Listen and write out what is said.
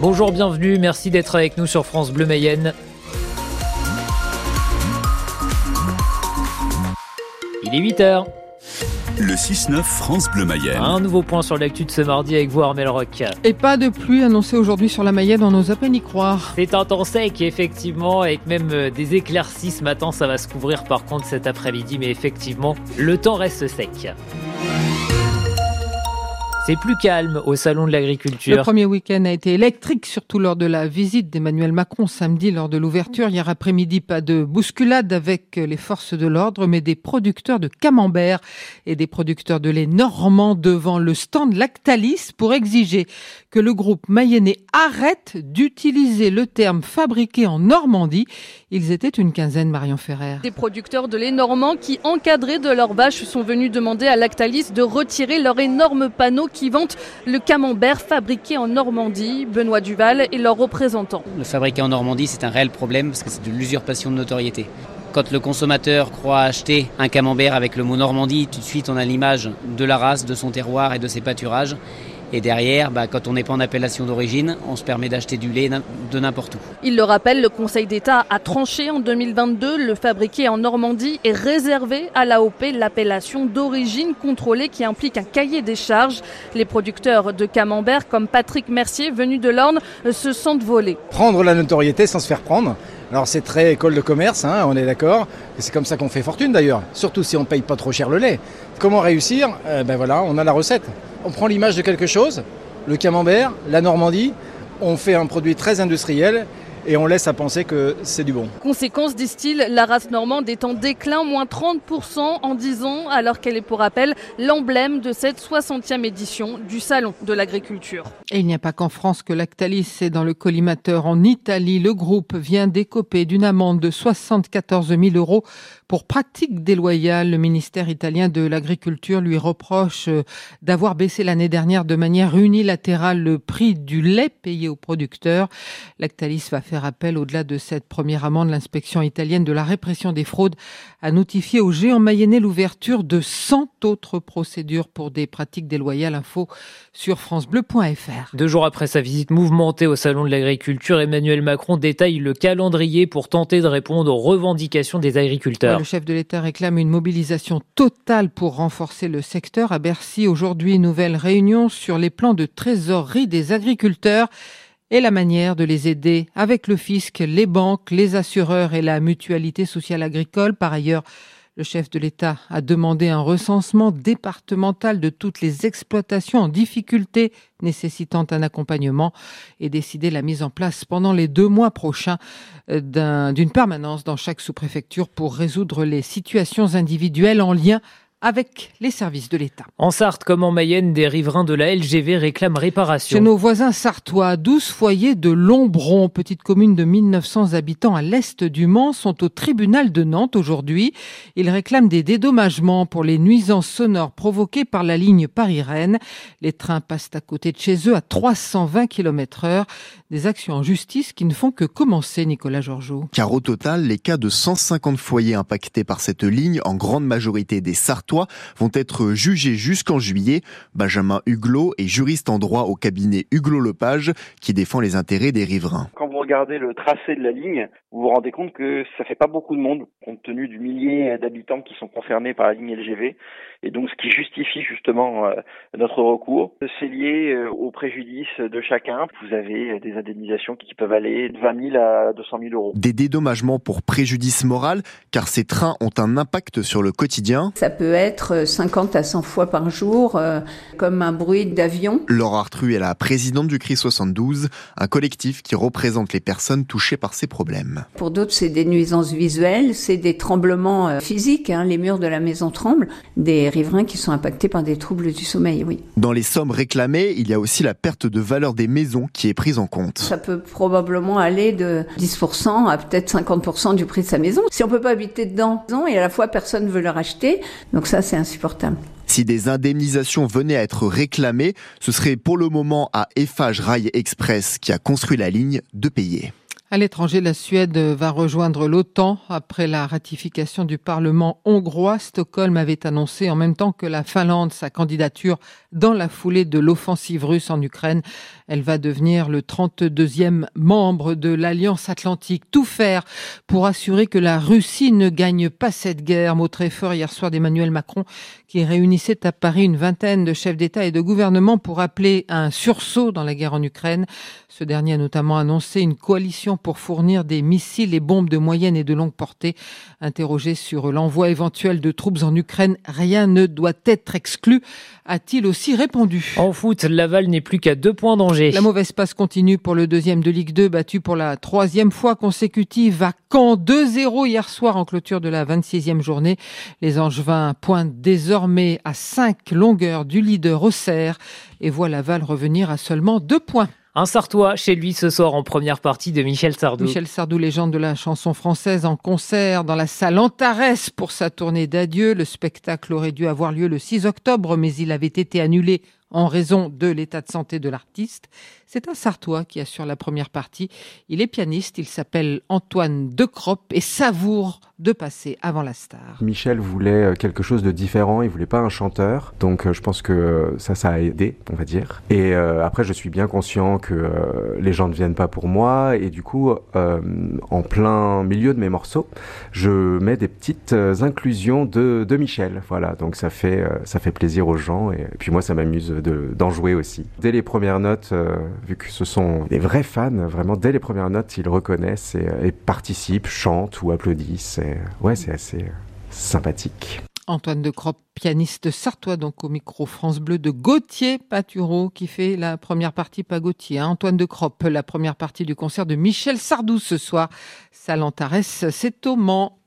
Bonjour, bienvenue, merci d'être avec nous sur France Bleu Mayenne. Il est 8h. Le 6-9 France Bleu Mayenne. Un nouveau point sur l'actu de ce mardi avec vous Armel Rock. Et pas de pluie annoncée aujourd'hui sur la Mayenne, on n'ose à peine y croire. C'est un temps sec effectivement avec même euh, des éclaircies ce matin, ça va se couvrir par contre cet après-midi mais effectivement le temps reste sec. C'est plus calme au Salon de l'Agriculture. Le premier week-end a été électrique, surtout lors de la visite d'Emmanuel Macron samedi lors de l'ouverture. Hier après-midi, pas de bousculade avec les forces de l'ordre, mais des producteurs de camembert et des producteurs de lait normand devant le stand Lactalis pour exiger que le groupe mayennais arrête d'utiliser le terme fabriqué en Normandie. Ils étaient une quinzaine, Marion Ferrer. Des producteurs de lait normand qui, encadrés de leurs vaches, sont venus demander à Lactalis de retirer leur énorme panneau qui vante le camembert fabriqué en Normandie. Benoît Duval et leurs représentants. Le fabriqué en Normandie, c'est un réel problème parce que c'est de l'usurpation de notoriété. Quand le consommateur croit acheter un camembert avec le mot Normandie, tout de suite on a l'image de la race, de son terroir et de ses pâturages. Et derrière, bah, quand on n'est pas en appellation d'origine, on se permet d'acheter du lait de n'importe où. Il le rappelle, le Conseil d'État a tranché en 2022. Le fabriqué en Normandie est réservé à l'AOP, l'appellation d'origine contrôlée qui implique un cahier des charges. Les producteurs de camembert, comme Patrick Mercier, venu de l'Orne, se sentent volés. Prendre la notoriété sans se faire prendre. Alors c'est très école de commerce, hein, on est d'accord. C'est comme ça qu'on fait fortune d'ailleurs, surtout si on paye pas trop cher le lait. Comment réussir? Euh, Ben voilà, on a la recette. On prend l'image de quelque chose, le camembert, la Normandie, on fait un produit très industriel et on laisse à penser que c'est du bon. Conséquence, disent-ils, la race normande est en déclin, moins 30% en 10 ans, alors qu'elle est pour rappel l'emblème de cette 60e édition du Salon de l'agriculture. Et il n'y a pas qu'en France que Lactalis est dans le collimateur. En Italie, le groupe vient d'écoper d'une amende de 74 000 euros pour pratique déloyale. Le ministère italien de l'Agriculture lui reproche euh, d'avoir baissé l'année dernière de manière unilatérale le prix du lait payé aux producteurs. Lactalis va faire appel au-delà de cette première amende. L'inspection italienne de la répression des fraudes a notifié au géant mayennais l'ouverture de 100 autres procédures pour des pratiques déloyales. Info sur francebleu.fr. Deux jours après sa visite mouvementée au Salon de l'Agriculture, Emmanuel Macron détaille le calendrier pour tenter de répondre aux revendications des agriculteurs. Le chef de l'État réclame une mobilisation totale pour renforcer le secteur. À Bercy, aujourd'hui, nouvelle réunion sur les plans de trésorerie des agriculteurs et la manière de les aider avec le fisc, les banques, les assureurs et la mutualité sociale agricole. Par ailleurs, le chef de l'État a demandé un recensement départemental de toutes les exploitations en difficulté nécessitant un accompagnement et décidé la mise en place pendant les deux mois prochains euh, d'une permanence dans chaque sous-préfecture pour résoudre les situations individuelles en lien avec les services de l'État. En Sarthe comme en Mayenne, des riverains de la LGV réclament réparation. Chez nos voisins sartois, 12 foyers de Lombron, petite commune de 1900 habitants à l'est du Mans, sont au tribunal de Nantes aujourd'hui. Ils réclament des dédommagements pour les nuisances sonores provoquées par la ligne Paris-Rennes. Les trains passent à côté de chez eux à 320 km heure. Des actions en justice qui ne font que commencer, Nicolas Georgeau. Car au total, les cas de 150 foyers impactés par cette ligne, en grande majorité des Sartois, vont être jugés jusqu'en juillet. Benjamin Huglot est juriste en droit au cabinet Huglot Lepage qui défend les intérêts des riverains. Quand vous regardez le tracé de la ligne, vous vous rendez compte que ça fait pas beaucoup de monde compte tenu du millier d'habitants qui sont concernés par la ligne LGV et donc ce qui justifie justement euh, notre recours. C'est lié euh, au préjudice de chacun. Vous avez des indemnisations qui peuvent aller de 20 000 à 200 000 euros. Des dédommagements pour préjudice moral car ces trains ont un impact sur le quotidien. Ça peut être 50 à 100 fois par jour, euh, comme un bruit d'avion. Laura Artru est la présidente du CRI 72, un collectif qui représente les personnes touchées par ces problèmes. Pour d'autres, c'est des nuisances visuelles, c'est des tremblements euh, physiques, hein, les murs de la maison tremblent, des riverains qui sont impactés par des troubles du sommeil, oui. Dans les sommes réclamées, il y a aussi la perte de valeur des maisons qui est prise en compte. Ça peut probablement aller de 10% à peut-être 50% du prix de sa maison. Si on peut pas habiter dedans et à la fois personne veut le racheter, donc ça c'est insupportable. Si des indemnisations venaient à être réclamées, ce serait pour le moment à Eiffage Rail Express qui a construit la ligne de payer. À l'étranger, la Suède va rejoindre l'OTAN après la ratification du Parlement hongrois. Stockholm avait annoncé en même temps que la Finlande sa candidature dans la foulée de l'offensive russe en Ukraine. Elle va devenir le 32e membre de l'Alliance Atlantique. Tout faire pour assurer que la Russie ne gagne pas cette guerre. Mot très fort hier soir d'Emmanuel Macron qui réunissait à Paris une vingtaine de chefs d'État et de gouvernement pour appeler à un sursaut dans la guerre en Ukraine. Ce dernier a notamment annoncé une coalition pour fournir des missiles et bombes de moyenne et de longue portée. Interrogé sur l'envoi éventuel de troupes en Ukraine, rien ne doit être exclu, a-t-il aussi répondu. En foot, Laval n'est plus qu'à deux points d'Angers. La mauvaise passe continue pour le deuxième de Ligue 2, battu pour la troisième fois consécutive à Caen 2-0 hier soir en clôture de la 26e journée. Les Angevins pointent désormais à 5 longueurs du leader Auxerre et voient Laval revenir à seulement deux points. Un Sartois chez lui ce soir en première partie de Michel Sardou. Michel Sardou, légende de la chanson française en concert dans la salle Antares pour sa tournée d'adieu. Le spectacle aurait dû avoir lieu le 6 octobre, mais il avait été annulé en raison de l'état de santé de l'artiste. C'est un Sartois qui assure la première partie. Il est pianiste, il s'appelle Antoine Decroppe et savoure de passer avant la star. Michel voulait euh, quelque chose de différent, il voulait pas un chanteur, donc euh, je pense que ça, ça a aidé, on va dire. Et euh, après, je suis bien conscient que les gens ne viennent pas pour moi, et du coup, en plein milieu de mes morceaux, je mets des petites inclusions de, de Michel. Voilà, donc ça fait, ça fait plaisir aux gens, et, puis moi, ça m'amuse d'en jouer aussi. Dès les premières notes, vu que ce sont des vrais fans, vraiment dès les premières notes, ils reconnaissent et, participent, chantent ou applaudissent. Assez euh, sympathique. Antoine de Cropp, pianiste sartois, donc au micro France Bleu de Gauthier Patureau, qui fait la première partie, pas Gauthier, hein. Antoine de Cropp, la première partie du concert de Michel Sardou ce soir. Salantares, c'est au Mans.